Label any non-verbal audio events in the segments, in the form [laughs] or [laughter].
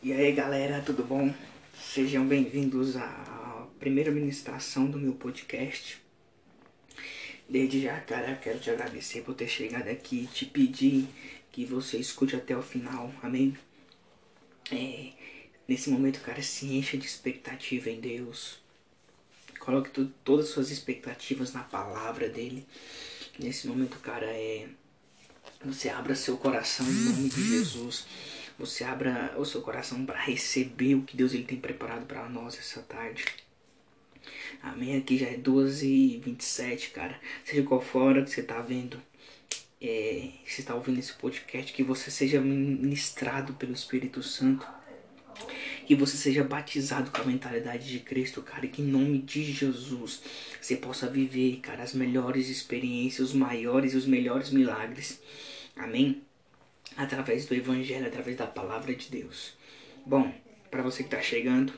E aí galera, tudo bom? Sejam bem-vindos à primeira ministração do meu podcast. Desde já, cara, quero te agradecer por ter chegado aqui e te pedir que você escute até o final, amém? É, nesse momento, cara, se encha de expectativa em Deus. Coloque tu, todas as suas expectativas na palavra dele. Nesse momento, cara, é. Você abra seu coração em nome de Jesus você abra o seu coração para receber o que Deus ele tem preparado para nós essa tarde. Amém. Aqui já é 12h27, cara. Seja qual for a hora que você está vendo, é, você está ouvindo esse podcast, que você seja ministrado pelo Espírito Santo. Que você seja batizado com a mentalidade de Cristo, cara. E que em nome de Jesus você possa viver, cara, as melhores experiências, os maiores e os melhores milagres. Amém através do Evangelho, através da palavra de Deus. Bom, para você que está chegando,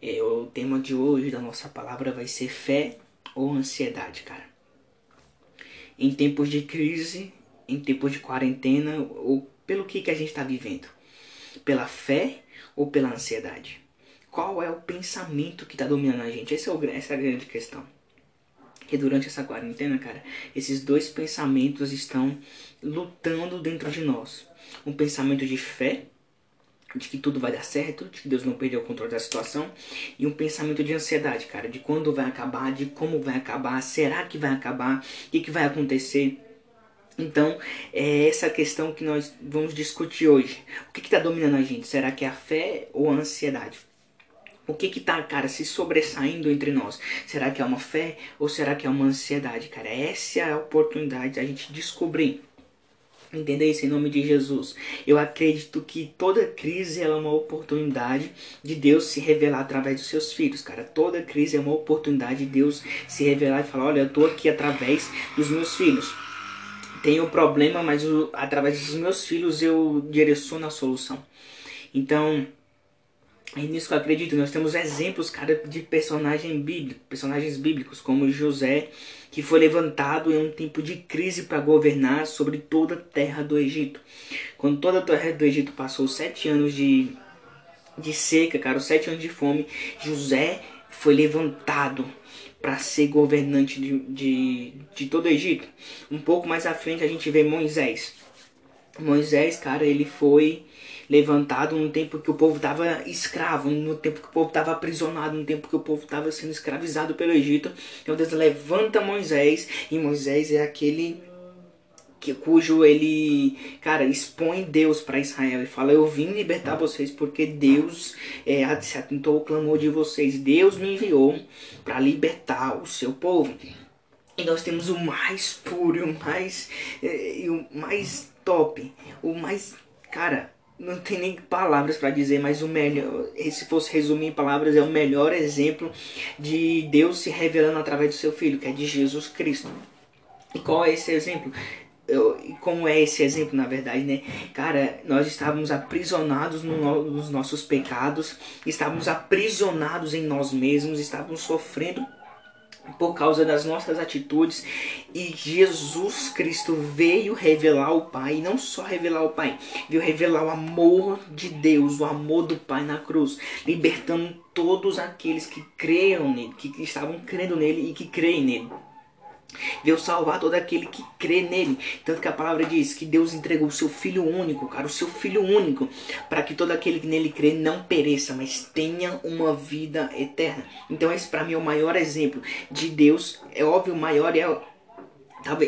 é, o tema de hoje da nossa palavra vai ser fé ou ansiedade, cara. Em tempos de crise, em tempos de quarentena, ou pelo que, que a gente está vivendo? Pela fé ou pela ansiedade? Qual é o pensamento que está dominando a gente? Essa é, o, essa é a grande questão que durante essa quarentena, cara, esses dois pensamentos estão lutando dentro de nós. Um pensamento de fé, de que tudo vai dar certo, de que Deus não perdeu o controle da situação, e um pensamento de ansiedade, cara, de quando vai acabar, de como vai acabar, será que vai acabar, o que, que vai acontecer. Então, é essa questão que nós vamos discutir hoje. O que está dominando a gente? Será que é a fé ou a ansiedade? O que que tá, cara, se sobressaindo entre nós? Será que é uma fé ou será que é uma ansiedade, cara? Essa é a oportunidade da gente descobrir. Entender isso em nome de Jesus. Eu acredito que toda crise é uma oportunidade de Deus se revelar através dos seus filhos, cara. Toda crise é uma oportunidade de Deus se revelar e falar: olha, eu tô aqui através dos meus filhos. Tenho problema, mas através dos meus filhos eu direciono a solução. Então, é nisso que eu acredito. Nós temos exemplos, cara, de personagem bíblico, personagens bíblicos, como José, que foi levantado em um tempo de crise para governar sobre toda a terra do Egito. Quando toda a terra do Egito passou sete anos de, de seca, cara, os sete anos de fome, José foi levantado para ser governante de, de, de todo o Egito. Um pouco mais à frente a gente vê Moisés. Moisés, cara, ele foi levantado no tempo que o povo estava escravo, no tempo que o povo estava aprisionado, no tempo que o povo estava sendo escravizado pelo Egito. Então Deus levanta Moisés e Moisés é aquele que, cujo ele, cara, expõe Deus para Israel e fala: Eu vim libertar vocês porque Deus é, se atentou ao clamor de vocês. Deus me enviou para libertar o seu povo. E nós temos o mais puro, o mais, é, o mais top, o mais, cara, não tem nem palavras para dizer, mas o melhor, se fosse resumir em palavras, é o melhor exemplo de Deus se revelando através do seu filho, que é de Jesus Cristo. E qual é esse exemplo? E como é esse exemplo, na verdade, né? Cara, nós estávamos aprisionados no, nos nossos pecados, estávamos aprisionados em nós mesmos, estávamos sofrendo por causa das nossas atitudes e Jesus Cristo veio revelar o Pai, e não só revelar o Pai, veio revelar o amor de Deus, o amor do Pai na cruz, libertando todos aqueles que creiam nele, que estavam crendo nele e que creem nele. Veio salvar todo aquele que crê nele. Tanto que a palavra diz que Deus entregou o seu Filho único, cara, o seu Filho único, para que todo aquele que nele crê não pereça, mas tenha uma vida eterna. Então esse para mim é o maior exemplo de Deus. É óbvio, o maior é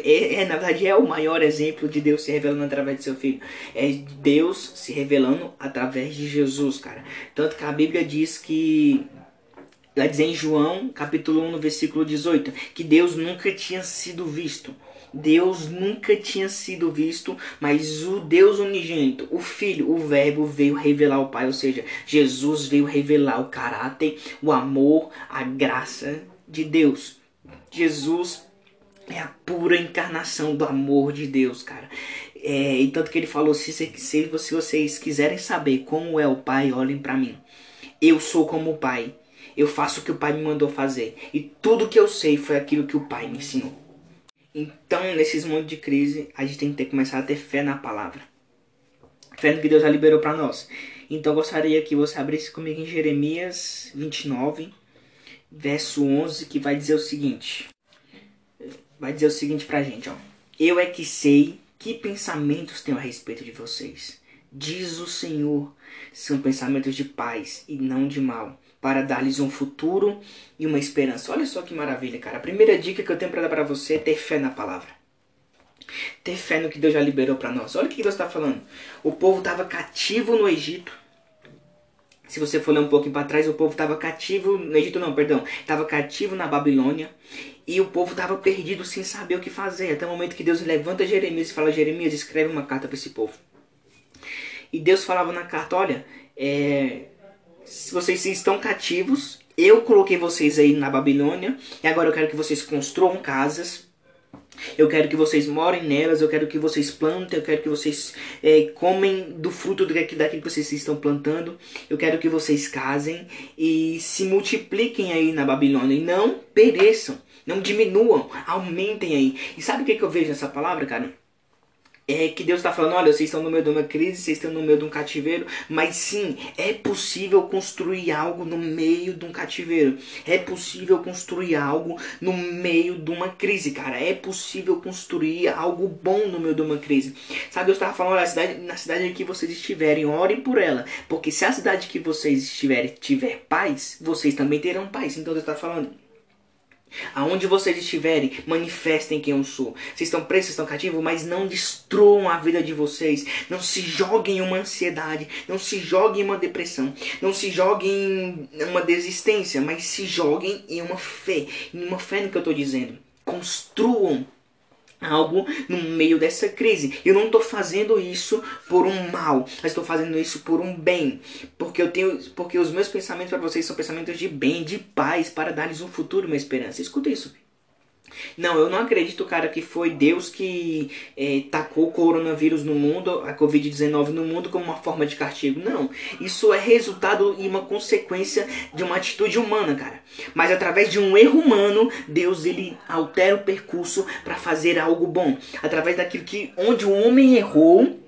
é, é, na verdade, é o maior exemplo de Deus se revelando através de seu filho. É Deus se revelando através de Jesus, cara. Tanto que a Bíblia diz que Lá diz em João, capítulo 1, no versículo 18, que Deus nunca tinha sido visto. Deus nunca tinha sido visto, mas o Deus unigênito, o Filho, o Verbo veio revelar o Pai, ou seja, Jesus veio revelar o caráter, o amor, a graça de Deus. Jesus é a pura encarnação do amor de Deus, cara. É, e tanto que ele falou: se, se, se vocês quiserem saber como é o Pai, olhem para mim. Eu sou como o Pai eu faço o que o Pai me mandou fazer. E tudo que eu sei foi aquilo que o Pai me ensinou. Então, nesses momentos de crise, a gente tem que ter, começar a ter fé na palavra. Fé no que Deus já liberou para nós. Então eu gostaria que você abrisse comigo em Jeremias 29, verso 11, que vai dizer o seguinte. Vai dizer o seguinte pra gente, ó. Eu é que sei que pensamentos tenho a respeito de vocês. Diz o Senhor, são pensamentos de paz e não de mal, para dar-lhes um futuro e uma esperança. Olha só que maravilha, cara. A primeira dica que eu tenho para dar para você é ter fé na palavra. Ter fé no que Deus já liberou para nós. Olha o que Deus está falando. O povo estava cativo no Egito. Se você for ler um pouquinho para trás, o povo estava cativo no Egito, não, perdão, estava cativo na Babilônia e o povo estava perdido sem saber o que fazer. Até o momento que Deus levanta Jeremias e fala: Jeremias, escreve uma carta para esse povo. E Deus falava na carta: Olha, é, vocês estão cativos, eu coloquei vocês aí na Babilônia e agora eu quero que vocês construam casas eu quero que vocês morem nelas, eu quero que vocês plantem, eu quero que vocês é, comem do fruto daquilo que vocês estão plantando. Eu quero que vocês casem e se multipliquem aí na Babilônia e não pereçam, não diminuam, aumentem aí. E sabe o que, que eu vejo nessa palavra, cara? É que Deus está falando, olha, vocês estão no meio de uma crise, vocês estão no meio de um cativeiro, mas sim, é possível construir algo no meio de um cativeiro. É possível construir algo no meio de uma crise, cara. É possível construir algo bom no meio de uma crise. Sabe, Deus estava falando, olha, cidade, na cidade que vocês estiverem, orem por ela, porque se a cidade que vocês estiverem tiver paz, vocês também terão paz. Então Deus está falando, Aonde vocês estiverem, manifestem quem eu sou. Vocês estão presos, estão cativos, mas não destruam a vida de vocês. Não se joguem em uma ansiedade, não se joguem em uma depressão, não se joguem em uma desistência, mas se joguem em uma fé, em uma fé no que eu estou dizendo. Construam algo no meio dessa crise. Eu não estou fazendo isso por um mal, mas estou fazendo isso por um bem, porque eu tenho, porque os meus pensamentos para vocês são pensamentos de bem, de paz, para dar-lhes um futuro, uma esperança. Escuta isso. Não, eu não acredito, cara, que foi Deus que é, tacou o coronavírus no mundo, a Covid-19 no mundo como uma forma de castigo. Não. Isso é resultado e uma consequência de uma atitude humana, cara. Mas através de um erro humano, Deus ele altera o percurso para fazer algo bom. Através daquilo que onde o homem errou,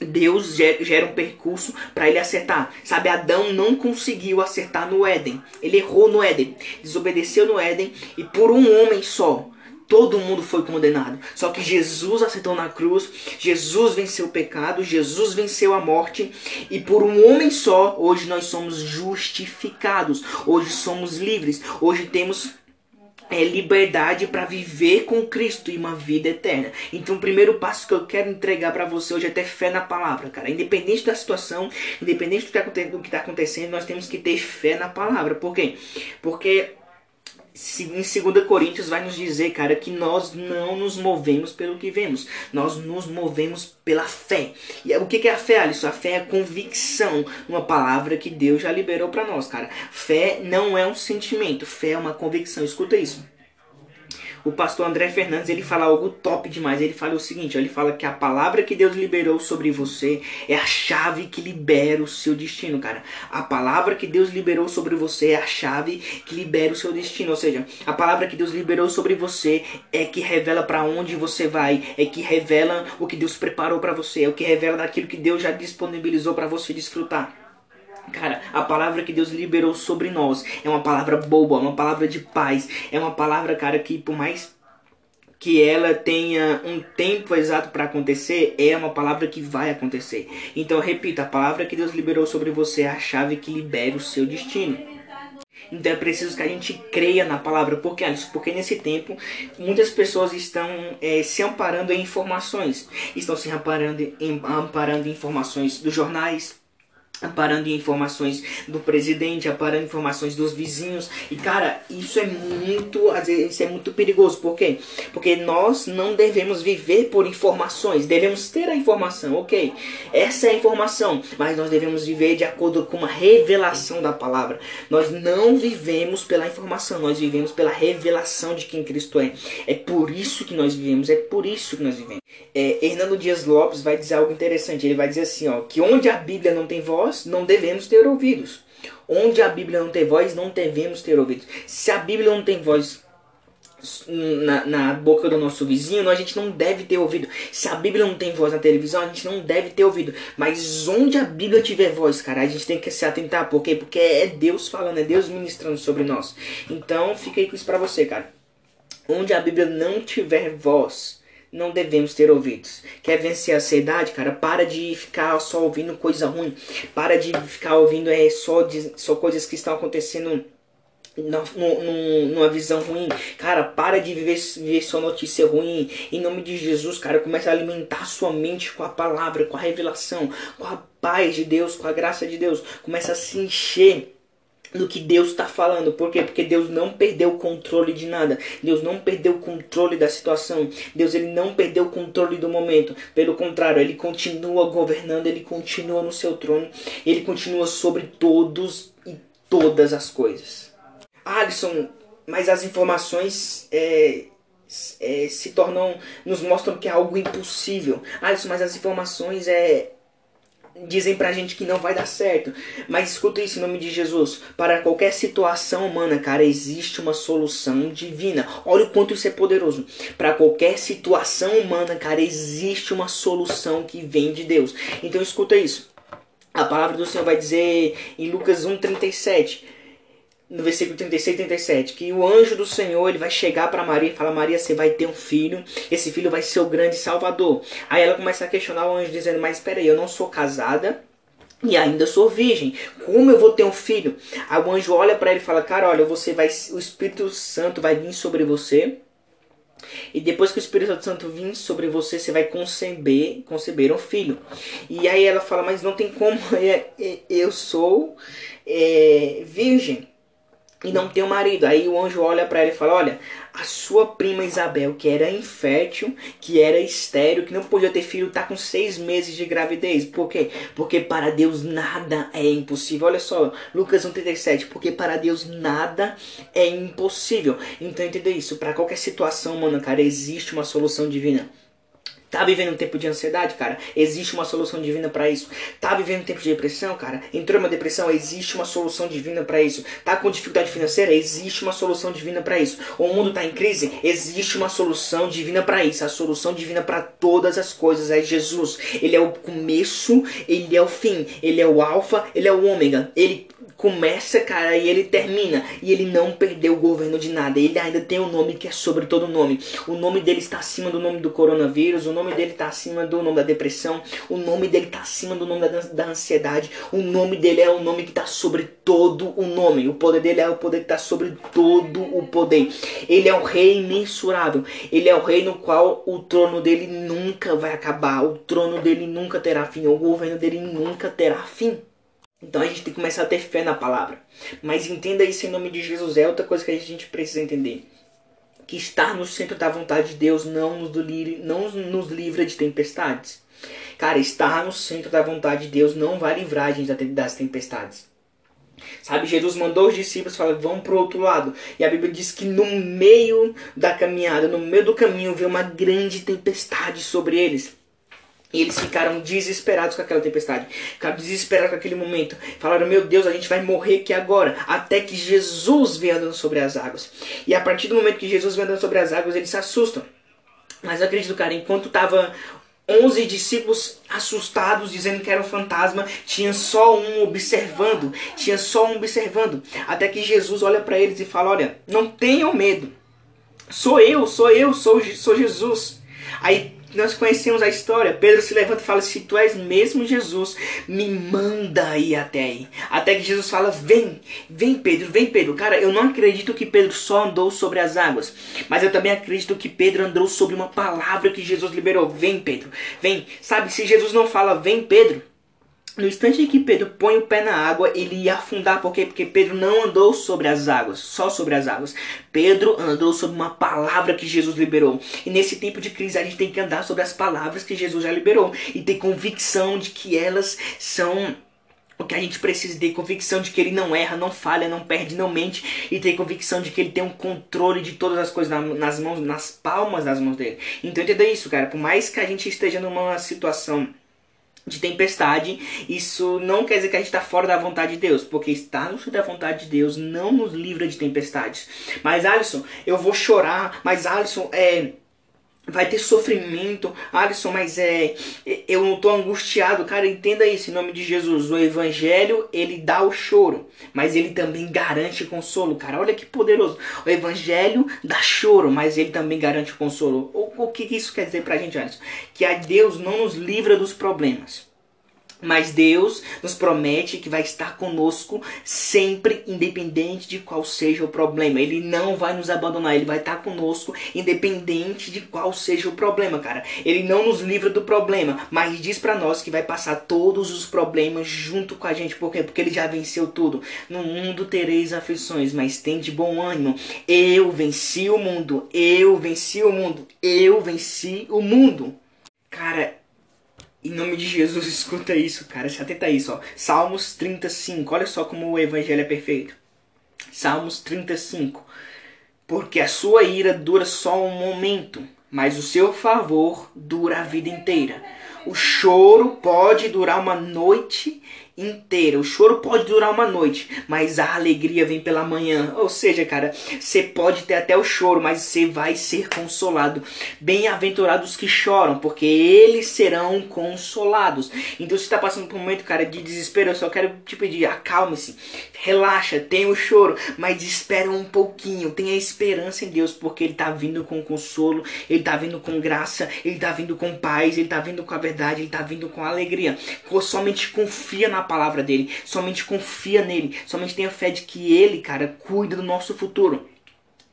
Deus gera um percurso para ele acertar. Sabe, Adão não conseguiu acertar no Éden. Ele errou no Éden, desobedeceu no Éden e por um homem só todo mundo foi condenado. Só que Jesus acertou na cruz, Jesus venceu o pecado, Jesus venceu a morte e por um homem só, hoje nós somos justificados. Hoje somos livres. Hoje temos é liberdade para viver com Cristo e uma vida eterna. Então, o primeiro passo que eu quero entregar para você hoje é ter fé na palavra, cara. Independente da situação, independente do que está tá acontecendo, nós temos que ter fé na palavra. Por quê? Porque em 2 Coríntios vai nos dizer, cara, que nós não nos movemos pelo que vemos, nós nos movemos pela fé. E o que é a fé, Alisson? A fé é a convicção, uma palavra que Deus já liberou para nós, cara. Fé não é um sentimento, fé é uma convicção. Escuta isso o pastor André Fernandes ele fala algo top demais. Ele fala o seguinte: ele fala que a palavra que Deus liberou sobre você é a chave que libera o seu destino, cara. A palavra que Deus liberou sobre você é a chave que libera o seu destino. Ou seja, a palavra que Deus liberou sobre você é que revela para onde você vai, é que revela o que Deus preparou para você, é o que revela daquilo que Deus já disponibilizou para você desfrutar. Cara, a palavra que Deus liberou sobre nós é uma palavra boa, é uma palavra de paz, é uma palavra, cara, que por mais que ela tenha um tempo exato para acontecer, é uma palavra que vai acontecer. Então, repita, a palavra que Deus liberou sobre você é a chave que libera o seu destino. Então é preciso que a gente creia na palavra. Por quê, Alisson? Porque nesse tempo muitas pessoas estão é, se amparando em informações. Estão se amparando em, amparando em informações dos jornais, aparando informações do presidente, aparando informações dos vizinhos. E cara, isso é muito, às vezes, isso é muito perigoso. Por quê? Porque nós não devemos viver por informações, devemos ter a informação, ok? Essa é a informação, mas nós devemos viver de acordo com uma revelação da palavra. Nós não vivemos pela informação, nós vivemos pela revelação de quem Cristo é. É por isso que nós vivemos, é por isso que nós vivemos. É, Hernando Dias Lopes vai dizer algo interessante. Ele vai dizer assim, ó, que onde a Bíblia não tem voz nós não devemos ter ouvidos. Onde a Bíblia não tem voz, não devemos ter ouvidos. Se a Bíblia não tem voz, na, na, boca do nosso vizinho, a gente não deve ter ouvido. Se a Bíblia não tem voz na televisão, a gente não deve ter ouvido. Mas onde a Bíblia tiver voz, cara, a gente tem que se atentar. Por quê? Porque é Deus falando, é Deus ministrando sobre nós. Então, fica aí com isso pra você, cara. Onde a Bíblia não tiver voz, não devemos ter ouvidos. Quer vencer a ansiedade, cara? Para de ficar só ouvindo coisa ruim. Para de ficar ouvindo é, só, de, só coisas que estão acontecendo no, no, numa visão ruim. Cara, para de viver, viver sua notícia ruim. Em nome de Jesus, cara, começa a alimentar sua mente com a palavra, com a revelação, com a paz de Deus, com a graça de Deus. Começa a se encher do que Deus está falando. Por quê? Porque Deus não perdeu o controle de nada. Deus não perdeu o controle da situação. Deus ele não perdeu o controle do momento. Pelo contrário, ele continua governando, ele continua no seu trono, ele continua sobre todos e todas as coisas. Alisson, mas as informações é, é, se tornam, nos mostram que é algo impossível. Alisson, mas as informações é, dizem pra gente que não vai dar certo. Mas escuta isso em nome de Jesus. Para qualquer situação humana, cara, existe uma solução divina. Olha o quanto isso é poderoso. Para qualquer situação humana, cara, existe uma solução que vem de Deus. Então escuta isso. A palavra do Senhor vai dizer em Lucas 1:37 no versículo 36 e 37, que o anjo do Senhor ele vai chegar para Maria e falar: Maria, você vai ter um filho, esse filho vai ser o grande salvador. Aí ela começa a questionar o anjo, dizendo: Mas espera aí, eu não sou casada. E ainda sou virgem. Como eu vou ter um filho? Aí o anjo olha para ele e fala: Cara, olha, você vai, o Espírito Santo vai vir sobre você. E depois que o Espírito Santo vir sobre você, você vai conceber, conceber um filho. E aí ela fala: Mas não tem como, [laughs] eu sou é, virgem e não tem um marido. Aí o anjo olha para ela e fala: Olha, a sua prima Isabel, que era infértil, que era estéreo, que não podia ter filho, está com seis meses de gravidez. Por quê? Porque para Deus nada é impossível. Olha só, Lucas 1,37. Porque para Deus nada é impossível. Então entenda isso. Para qualquer situação, mano, cara, existe uma solução divina. Tá vivendo um tempo de ansiedade, cara? Existe uma solução divina para isso. Tá vivendo um tempo de depressão, cara? Entrou uma depressão, existe uma solução divina para isso. Tá com dificuldade financeira, existe uma solução divina para isso. O mundo tá em crise, existe uma solução divina para isso. A solução divina para todas as coisas é Jesus. Ele é o começo, ele é o fim, ele é o alfa, ele é o ômega. Ele começa, cara, e ele termina. E ele não perdeu o governo de nada. Ele ainda tem um nome que é sobre todo nome. O nome dele está acima do nome do coronavírus. O nome dele está acima do nome da depressão. O nome dele está acima do nome da, da ansiedade. O nome dele é o nome que está sobre todo o nome. O poder dele é o poder que está sobre todo o poder. Ele é o rei imensurável. Ele é o rei no qual o trono dele nunca vai acabar. O trono dele nunca terá fim. O governo dele nunca terá fim. Então a gente tem que começar a ter fé na palavra. Mas entenda isso em nome de Jesus. É outra coisa que a gente precisa entender. Que estar no centro da vontade de Deus não nos, livre, não nos livra de tempestades. Cara, estar no centro da vontade de Deus não vai livrar a gente das tempestades. Sabe, Jesus mandou os discípulos falar, vão para o outro lado. E a Bíblia diz que no meio da caminhada, no meio do caminho, veio uma grande tempestade sobre eles. E eles ficaram desesperados com aquela tempestade. Ficaram desesperados com aquele momento. Falaram, meu Deus, a gente vai morrer aqui agora. Até que Jesus vem andando sobre as águas. E a partir do momento que Jesus vem andando sobre as águas, eles se assustam. Mas eu acredito, cara, enquanto tava 11 discípulos assustados, dizendo que era um fantasma, tinha só um observando. Tinha só um observando. Até que Jesus olha para eles e fala, olha, não tenham medo. Sou eu, sou eu, sou, sou Jesus. Aí nós conhecemos a história. Pedro se levanta e fala: Se tu és mesmo Jesus, me manda ir até aí. Até que Jesus fala: Vem, vem Pedro, vem Pedro. Cara, eu não acredito que Pedro só andou sobre as águas, mas eu também acredito que Pedro andou sobre uma palavra que Jesus liberou: Vem Pedro, vem. Sabe, se Jesus não fala: Vem Pedro, no instante em que Pedro põe o pé na água, ele ia afundar. Por quê? Porque Pedro não andou sobre as águas, só sobre as águas. Pedro andou sobre uma palavra que Jesus liberou. E nesse tempo de crise, a gente tem que andar sobre as palavras que Jesus já liberou. E ter convicção de que elas são o que a gente precisa ter convicção de que ele não erra, não falha, não perde, não mente e ter convicção de que ele tem um controle de todas as coisas nas mãos, nas palmas das mãos dele. Então entenda isso, cara. Por mais que a gente esteja numa situação de tempestade, isso não quer dizer que a gente está fora da vontade de Deus, porque estar no da vontade de Deus não nos livra de tempestades. Mas Alisson, eu vou chorar, mas Alisson, é, vai ter sofrimento. Alisson, mas é. Eu não tô angustiado. Cara, entenda isso em nome de Jesus. O Evangelho, ele dá o choro, mas ele também garante consolo, cara. Olha que poderoso. O Evangelho dá choro, mas ele também garante consolo. O, o que isso quer dizer pra gente, Alisson? Que a Deus não nos livra dos problemas. Mas Deus nos promete que vai estar conosco sempre, independente de qual seja o problema. Ele não vai nos abandonar, ele vai estar conosco, independente de qual seja o problema, cara. Ele não nos livra do problema, mas diz para nós que vai passar todos os problemas junto com a gente. Por quê? Porque ele já venceu tudo. No mundo tereis aflições, mas tem de bom ânimo. Eu venci o mundo, eu venci o mundo, eu venci o mundo. Cara, em nome de Jesus, [laughs] escuta isso, cara. Se atenta a isso, ó. Salmos 35. Olha só como o evangelho é perfeito. Salmos 35. Porque a sua ira dura só um momento, mas o seu favor dura a vida inteira. O choro pode durar uma noite inteira. O choro pode durar uma noite, mas a alegria vem pela manhã. Ou seja, cara, você pode ter até o choro, mas você vai ser consolado. Bem-aventurados que choram, porque eles serão consolados. Então, se está passando por um momento, cara, de desespero, eu só quero te pedir, acalme-se, relaxa, tenha o choro, mas espera um pouquinho, tenha esperança em Deus, porque Ele está vindo com consolo, Ele está vindo com graça, Ele está vindo com paz, Ele está vindo com a verdade, Ele está vindo com alegria. Somente confia na palavra dele, somente confia nele, somente tenha fé de que ele, cara, cuida do nosso futuro.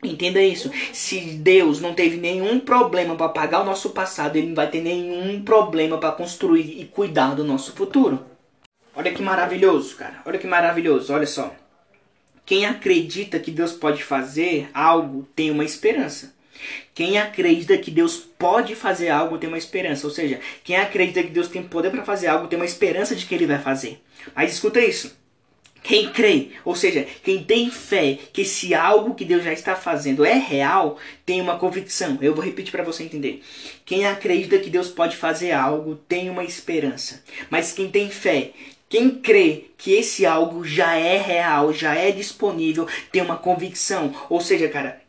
Entenda isso. Se Deus não teve nenhum problema para pagar o nosso passado, ele não vai ter nenhum problema para construir e cuidar do nosso futuro. Olha que maravilhoso, cara. Olha que maravilhoso. Olha só. Quem acredita que Deus pode fazer algo tem uma esperança. Quem acredita que Deus pode fazer algo tem uma esperança. Ou seja, quem acredita que Deus tem poder para fazer algo tem uma esperança de que ele vai fazer. Mas escuta isso. Quem crê, ou seja, quem tem fé que esse algo que Deus já está fazendo é real, tem uma convicção. Eu vou repetir para você entender. Quem acredita que Deus pode fazer algo tem uma esperança. Mas quem tem fé quem crê que esse algo já é real, já é disponível, tem uma convicção. Ou seja, cara,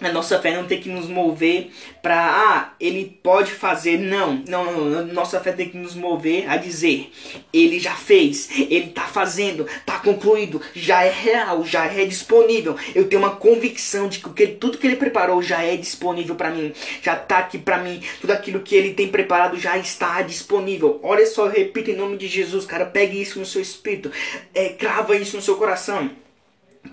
a nossa fé não tem que nos mover para ah, ele pode fazer. Não, não, não, nossa fé tem que nos mover a dizer, ele já fez, ele está fazendo, está concluído, já é real, já é disponível. Eu tenho uma convicção de que tudo que ele preparou já é disponível para mim, já está aqui para mim, tudo aquilo que ele tem preparado já está disponível. Olha só, repito em nome de Jesus, cara, pegue isso no seu espírito, é, crava isso no seu coração.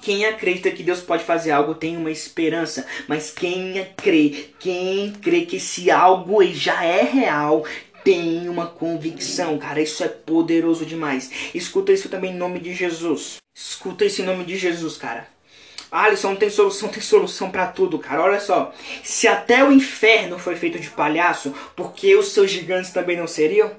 Quem acredita que Deus pode fazer algo tem uma esperança, mas quem crê, quem crê que esse algo já é real, tem uma convicção, cara, isso é poderoso demais. Escuta isso também em nome de Jesus. Escuta isso em nome de Jesus, cara. Alisson, tem solução, tem solução para tudo, cara. Olha só, se até o inferno foi feito de palhaço, por que os seus gigantes também não seriam?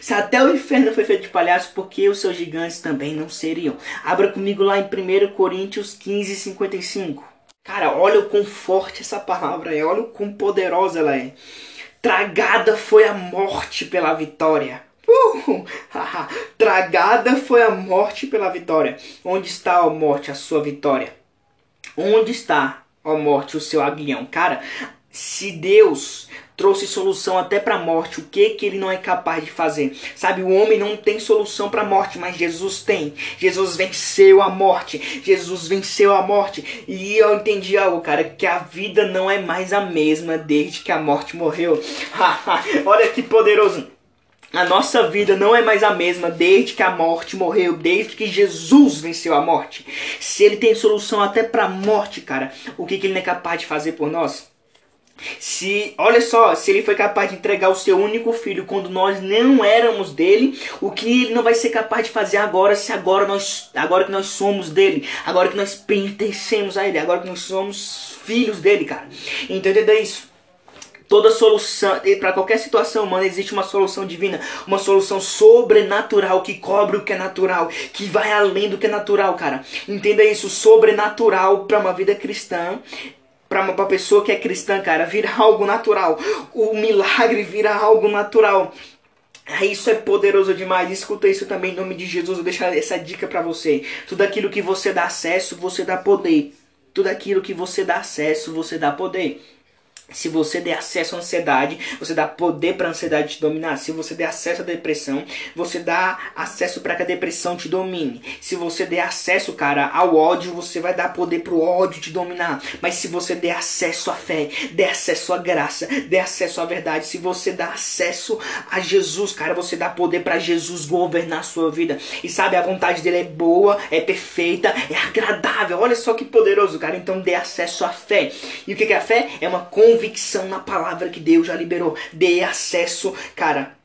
Se até o inferno foi feito de palhaço, porque os seus gigantes também não seriam? Abra comigo lá em 1 Coríntios 15, 55. Cara, olha o quão forte essa palavra é, olha o quão poderosa ela é. Tragada foi a morte pela vitória. [laughs] Tragada foi a morte pela vitória. Onde está, a morte, a sua vitória? Onde está, ó morte, o seu aguilhão? Cara, se Deus trouxe solução até para a morte, o que que ele não é capaz de fazer? Sabe, o homem não tem solução para a morte, mas Jesus tem. Jesus venceu a morte. Jesus venceu a morte. E eu entendi algo, cara, que a vida não é mais a mesma desde que a morte morreu. [laughs] Olha que poderoso. A nossa vida não é mais a mesma desde que a morte morreu, desde que Jesus venceu a morte. Se ele tem solução até para a morte, cara, o que, que ele não é capaz de fazer por nós? Se, olha só, se ele foi capaz de entregar o seu único filho quando nós não éramos dele, o que ele não vai ser capaz de fazer agora se agora nós, agora que nós somos dele, agora que nós pertencemos a ele, agora que nós somos filhos dele, cara. Entenda isso. Toda solução, para qualquer situação humana, existe uma solução divina, uma solução sobrenatural que cobre o que é natural, que vai além do que é natural, cara. Entenda isso, sobrenatural para uma vida cristã para uma pessoa que é cristã, cara, vira [laughs] algo natural. O milagre vira algo natural. Ah, isso é poderoso demais. Escuta isso também em nome de Jesus. Eu deixar essa dica para você. Tudo aquilo que você dá acesso, você dá poder. Tudo aquilo que você dá acesso, você dá poder. Se você der acesso à ansiedade, você dá poder para a ansiedade te dominar. Se você der acesso à depressão, você dá acesso para que a depressão te domine. Se você der acesso, cara, ao ódio, você vai dar poder para o ódio te dominar. Mas se você der acesso à fé, der acesso à graça, der acesso à verdade, se você dá acesso a Jesus, cara, você dá poder para Jesus governar a sua vida. E sabe, a vontade dele é boa, é perfeita, é agradável. Olha só que poderoso, cara. Então dê acesso à fé. E o que é a fé? É uma convicção convicção na palavra que Deus já liberou. Dê acesso, cara,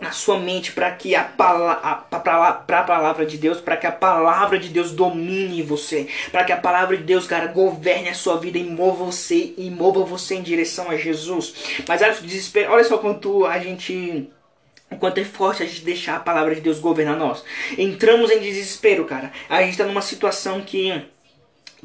na sua mente para que a, para a palavra de Deus, para que a palavra de Deus domine você, para que a palavra de Deus, cara, governe a sua vida e mova você e mova você em direção a Jesus. Mas olha, desespero, olha só quanto a gente o quanto é forte a gente deixar a palavra de Deus governar nós. Entramos em desespero, cara. A gente está numa situação que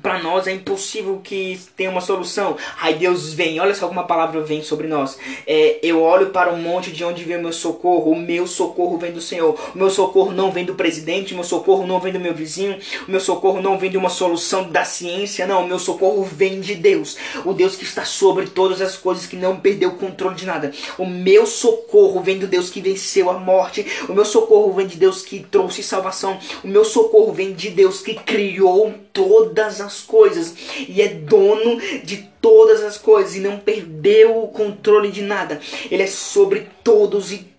para nós é impossível que tenha uma solução. Aí Deus vem, olha só como a palavra vem sobre nós. É, eu olho para o monte de onde vem o meu socorro. O meu socorro vem do Senhor. O meu socorro não vem do presidente. O meu socorro não vem do meu vizinho. O meu socorro não vem de uma solução da ciência. Não, o meu socorro vem de Deus. O Deus que está sobre todas as coisas, que não perdeu o controle de nada. O meu socorro vem do Deus que venceu a morte. O meu socorro vem de Deus que trouxe salvação. O meu socorro vem de Deus que criou todas as coisas e é dono de todas as coisas e não perdeu o controle de nada. Ele é sobre todos e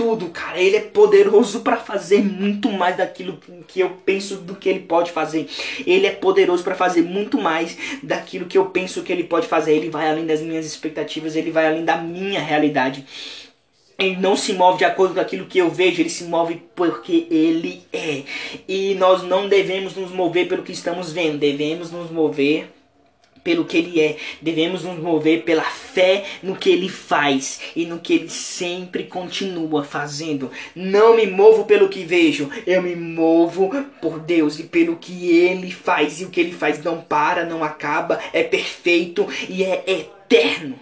tudo, cara. Ele é poderoso para fazer muito mais daquilo que eu penso do que ele pode fazer. Ele é poderoso para fazer muito mais daquilo que eu penso que ele pode fazer. Ele vai além das minhas expectativas, ele vai além da minha realidade. Ele não se move de acordo com aquilo que eu vejo, ele se move porque ele é. E nós não devemos nos mover pelo que estamos vendo, devemos nos mover pelo que ele é. Devemos nos mover pela fé no que ele faz e no que ele sempre continua fazendo. Não me movo pelo que vejo, eu me movo por Deus e pelo que ele faz. E o que ele faz não para, não acaba, é perfeito e é eterno.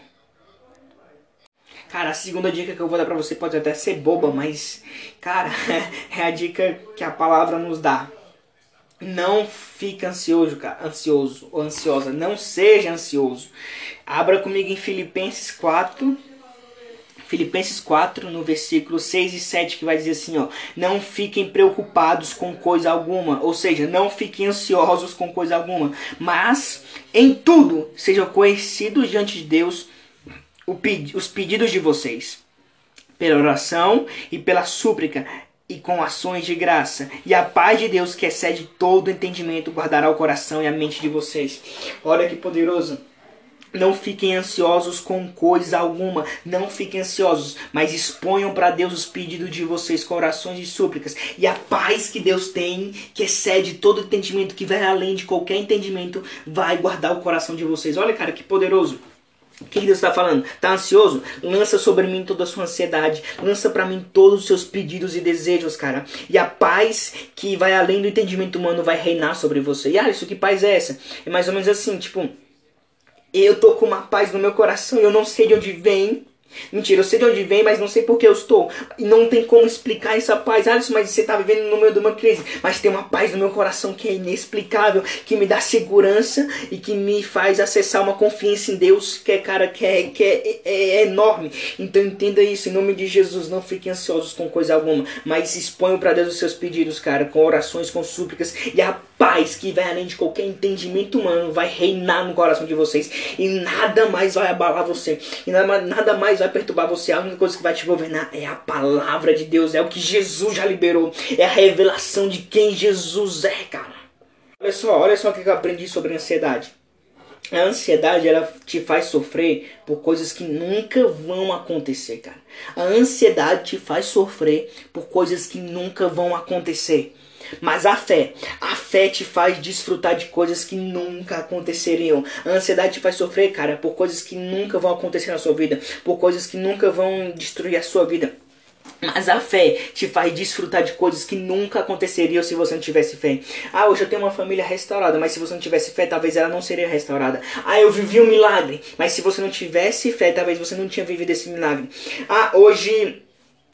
Cara, a segunda dica que eu vou dar pra você pode até ser boba, mas, cara, [laughs] é a dica que a palavra nos dá. Não fique ansioso, cara, ansioso ou ansiosa. Não seja ansioso. Abra comigo em Filipenses 4. Filipenses 4, no versículo 6 e 7, que vai dizer assim, ó: Não fiquem preocupados com coisa alguma, ou seja, não fiquem ansiosos com coisa alguma, mas em tudo sejam conhecidos diante de Deus os pedidos de vocês, pela oração e pela súplica, e com ações de graça. E a paz de Deus, que excede todo entendimento, guardará o coração e a mente de vocês. Olha que poderoso. Não fiquem ansiosos com coisa alguma, não fiquem ansiosos, mas exponham para Deus os pedidos de vocês com orações e súplicas. E a paz que Deus tem, que excede todo entendimento, que vai além de qualquer entendimento, vai guardar o coração de vocês. Olha, cara, que poderoso. O que Deus está falando? Está ansioso? Lança sobre mim toda a sua ansiedade. Lança para mim todos os seus pedidos e desejos, cara. E a paz que vai além do entendimento humano vai reinar sobre você. E ah, isso que paz é essa? É mais ou menos assim, tipo, eu tô com uma paz no meu coração e eu não sei de onde vem. Mentira, eu sei de onde vem, mas não sei por que eu estou. E não tem como explicar essa paz. Alisson, mas você está vivendo no meio de uma crise. Mas tem uma paz no meu coração que é inexplicável, que me dá segurança e que me faz acessar uma confiança em Deus que é, cara, que é, que é, é, é enorme. Então entenda isso, em nome de Jesus, não fiquem ansiosos com coisa alguma, mas exponham para Deus os seus pedidos, cara, com orações, com súplicas. E a paz que vai além de qualquer entendimento humano vai reinar no coração de vocês. E nada mais vai abalar você. E nada, mais vai perturbar você. A única coisa que vai te governar é a palavra de Deus, é o que Jesus já liberou, é a revelação de quem Jesus é, cara. Olha só, olha só o que eu aprendi sobre ansiedade. A ansiedade ela te faz sofrer por coisas que nunca vão acontecer, cara. A ansiedade te faz sofrer por coisas que nunca vão acontecer. Mas a fé, a fé te faz desfrutar de coisas que nunca aconteceriam. A ansiedade te faz sofrer, cara, por coisas que nunca vão acontecer na sua vida, por coisas que nunca vão destruir a sua vida. Mas a fé te faz desfrutar de coisas que nunca aconteceriam se você não tivesse fé. Ah, hoje eu tenho uma família restaurada, mas se você não tivesse fé, talvez ela não seria restaurada. Ah, eu vivi um milagre, mas se você não tivesse fé, talvez você não tinha vivido esse milagre. Ah, hoje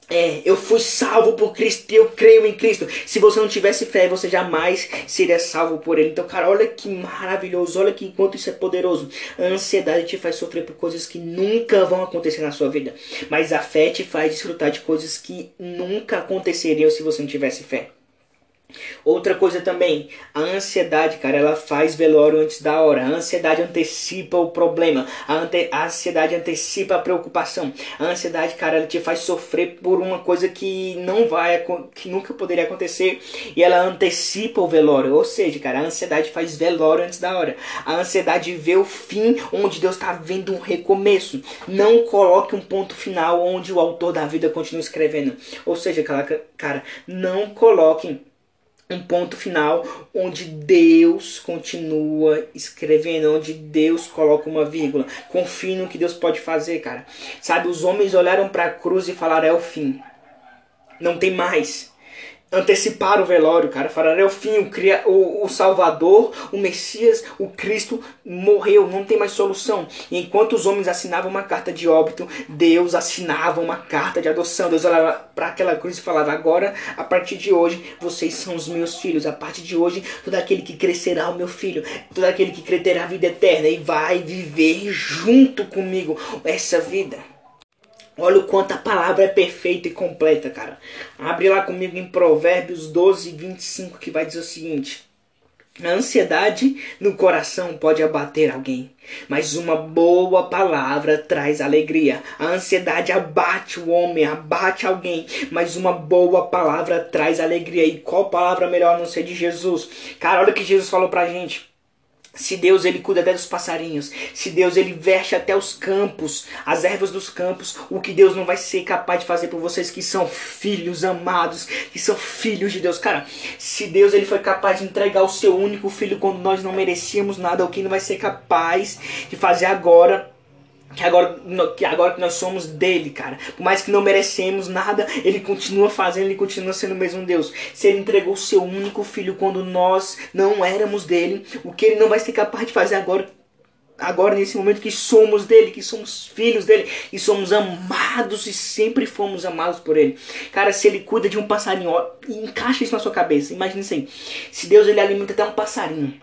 é, eu fui salvo por Cristo e eu creio em Cristo. Se você não tivesse fé, você jamais seria salvo por Ele. Então, cara, olha que maravilhoso, olha que quanto isso é poderoso. A ansiedade te faz sofrer por coisas que nunca vão acontecer na sua vida. Mas a fé te faz desfrutar de coisas que nunca aconteceriam se você não tivesse fé. Outra coisa também, a ansiedade, cara, ela faz velório antes da hora. A ansiedade antecipa o problema. A, ante a ansiedade antecipa a preocupação. A ansiedade, cara, ela te faz sofrer por uma coisa que não vai, que nunca poderia acontecer. E ela antecipa o velório. Ou seja, cara, a ansiedade faz velório antes da hora. A ansiedade vê o fim onde Deus está vendo um recomeço. Não coloque um ponto final onde o autor da vida continua escrevendo. Ou seja, cara, cara não coloquem um ponto final onde Deus continua escrevendo, onde Deus coloca uma vírgula. Confie no que Deus pode fazer, cara. Sabe, os homens olharam para a cruz e falaram: é o fim. Não tem mais antecipar o velório, cara. Falaram, é o fim, o, cria, o, o Salvador, o Messias, o Cristo morreu, não tem mais solução. E enquanto os homens assinavam uma carta de óbito, Deus assinava uma carta de adoção. Deus olhava para aquela cruz e falava: agora, a partir de hoje, vocês são os meus filhos. A partir de hoje, todo aquele que crescerá o meu filho, todo aquele que crer terá a vida eterna e vai viver junto comigo essa vida. Olha o quanto a palavra é perfeita e completa, cara. Abre lá comigo em Provérbios 12, 25, que vai dizer o seguinte: A ansiedade no coração pode abater alguém, mas uma boa palavra traz alegria. A ansiedade abate o homem, abate alguém, mas uma boa palavra traz alegria. E qual palavra melhor não ser de Jesus? Cara, olha o que Jesus falou pra gente. Se Deus ele cuida até dos passarinhos, se Deus ele veste até os campos, as ervas dos campos, o que Deus não vai ser capaz de fazer por vocês que são filhos amados, que são filhos de Deus. Cara, se Deus ele foi capaz de entregar o seu único filho quando nós não merecíamos nada, o que não vai ser capaz de fazer agora que agora, que agora que nós somos dele, cara. Por mais que não merecemos nada, ele continua fazendo, ele continua sendo o mesmo Deus. Se ele entregou o seu único filho quando nós não éramos dele, o que ele não vai ser capaz de fazer agora agora nesse momento que somos dele, que somos filhos dele, e somos amados e sempre fomos amados por ele. Cara, se ele cuida de um passarinho, ó, encaixa isso na sua cabeça. Imagina assim, se Deus ele alimenta até um passarinho,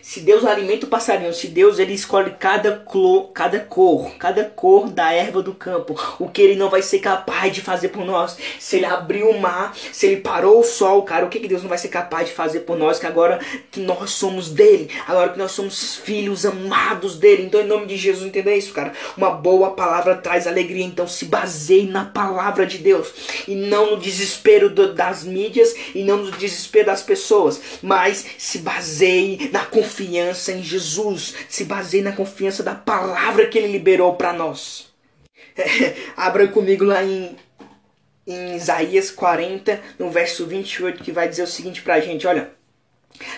se Deus alimenta o passarinho, se Deus ele escolhe cada, clor, cada cor, cada cor da erva do campo, o que ele não vai ser capaz de fazer por nós. Se ele abriu o mar, se ele parou o sol, cara, o que, que Deus não vai ser capaz de fazer por nós? Que agora que nós somos dele, agora que nós somos filhos amados dele. Então, em nome de Jesus, entenda isso, cara. Uma boa palavra traz alegria. Então, se baseie na palavra de Deus e não no desespero do, das mídias e não no desespero das pessoas, mas se baseie na confiança em Jesus, se baseie na confiança da palavra que ele liberou para nós. [laughs] abra comigo lá em, em Isaías 40, no verso 28, que vai dizer o seguinte pra gente: olha.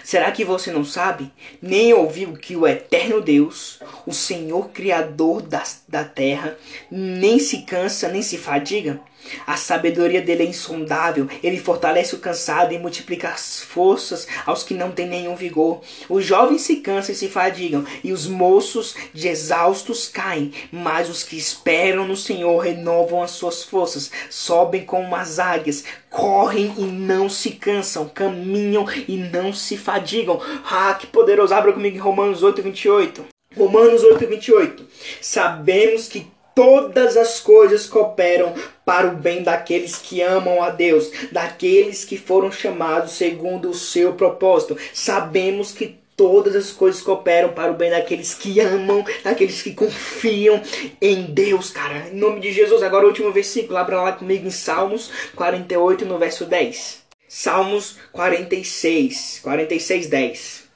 Será que você não sabe, nem ouviu que o eterno Deus, o Senhor Criador da, da terra, nem se cansa, nem se fadiga? A sabedoria dele é insondável, ele fortalece o cansado e multiplica as forças aos que não têm nenhum vigor. Os jovens se cansam e se fadigam, e os moços de exaustos caem, mas os que esperam no Senhor renovam as suas forças, sobem como as águias, correm e não se cansam, caminham e não se fadigam. Ah, que poderoso! Abra comigo em Romanos 8, 28. Romanos 8, 28. Sabemos que todas as coisas cooperam para o bem daqueles que amam a Deus, daqueles que foram chamados segundo o seu propósito. Sabemos que todas as coisas cooperam para o bem daqueles que amam, daqueles que confiam em Deus, cara. Em nome de Jesus, agora o último versículo, abra lá comigo em Salmos 48, no verso 10. Salmos 46, 46, 10.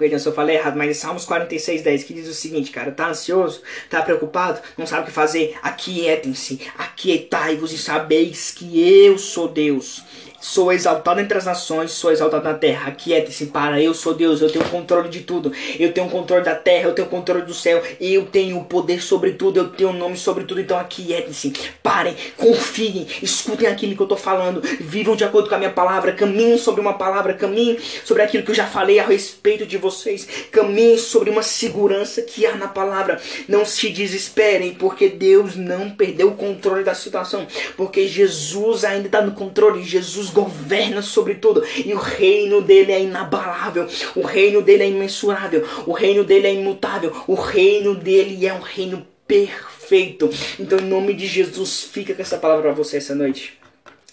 Perdão se eu falei errado, mas é Salmos 46, 10, que diz o seguinte, cara, tá ansioso, tá preocupado, não sabe o que fazer? Aquietem-se, aquietai-vos e sabeis que eu sou Deus. Sou exaltado entre as nações, sou exaltado na terra. Aquiete-se para, eu sou Deus, eu tenho controle de tudo. Eu tenho controle da terra, eu tenho controle do céu. Eu tenho o poder sobre tudo, eu tenho o nome sobre tudo. Então aquietem-se, parem, confiem, escutem aquilo que eu estou falando. Vivam de acordo com a minha palavra, caminhem sobre uma palavra, caminhem sobre aquilo que eu já falei a respeito de vocês. Caminhem sobre uma segurança que há na palavra. Não se desesperem, porque Deus não perdeu o controle da situação. Porque Jesus ainda está no controle. Jesus governa sobre tudo e o reino dele é inabalável, o reino dele é imensurável, o reino dele é imutável, o reino dele é um reino perfeito. Então, em nome de Jesus, fica com essa palavra para você essa noite.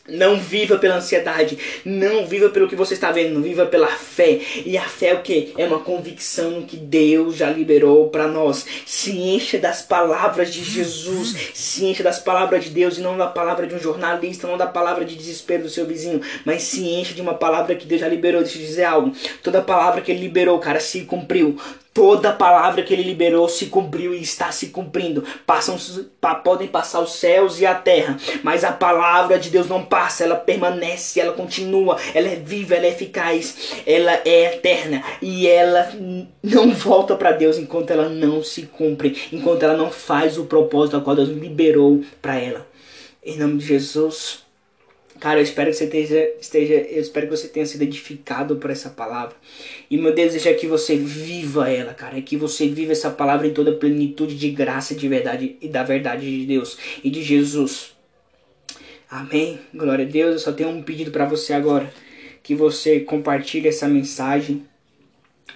Não viva pela ansiedade, não viva pelo que você está vendo, viva pela fé. E a fé é o que? É uma convicção que Deus já liberou para nós. Se encha das palavras de Jesus, se encha das palavras de Deus e não da palavra de um jornalista, não da palavra de desespero do seu vizinho, mas se enche de uma palavra que Deus já liberou. Deixa eu dizer algo. Toda palavra que ele liberou, cara, se cumpriu. Toda palavra que ele liberou se cumpriu e está se cumprindo. Passam, podem passar os céus e a terra, mas a palavra de Deus não passa, ela permanece, ela continua, ela é viva, ela é eficaz, ela é eterna e ela não volta para Deus enquanto ela não se cumpre, enquanto ela não faz o propósito ao qual Deus liberou para ela. Em nome de Jesus. Cara, eu espero que você esteja, esteja, eu espero que você tenha sido edificado por essa palavra. E meu desejo é que você viva ela, cara, é que você viva essa palavra em toda plenitude de graça, de verdade e da verdade de Deus e de Jesus. Amém. Glória a Deus. Eu só tenho um pedido para você agora, que você compartilhe essa mensagem.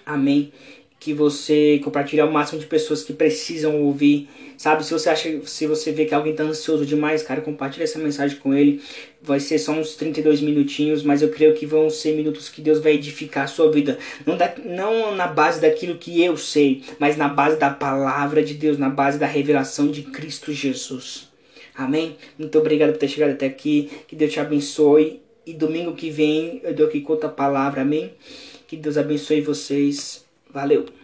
Amém. Que você compartilhe ao máximo de pessoas que precisam ouvir Sabe, se você acha, se você vê que alguém tá ansioso demais, cara, compartilha essa mensagem com ele. Vai ser só uns 32 minutinhos, mas eu creio que vão ser minutos que Deus vai edificar a sua vida. Não, da, não na base daquilo que eu sei, mas na base da palavra de Deus, na base da revelação de Cristo Jesus. Amém? Muito obrigado por ter chegado até aqui. Que Deus te abençoe. E domingo que vem eu dou aqui conta a palavra. Amém? Que Deus abençoe vocês. Valeu!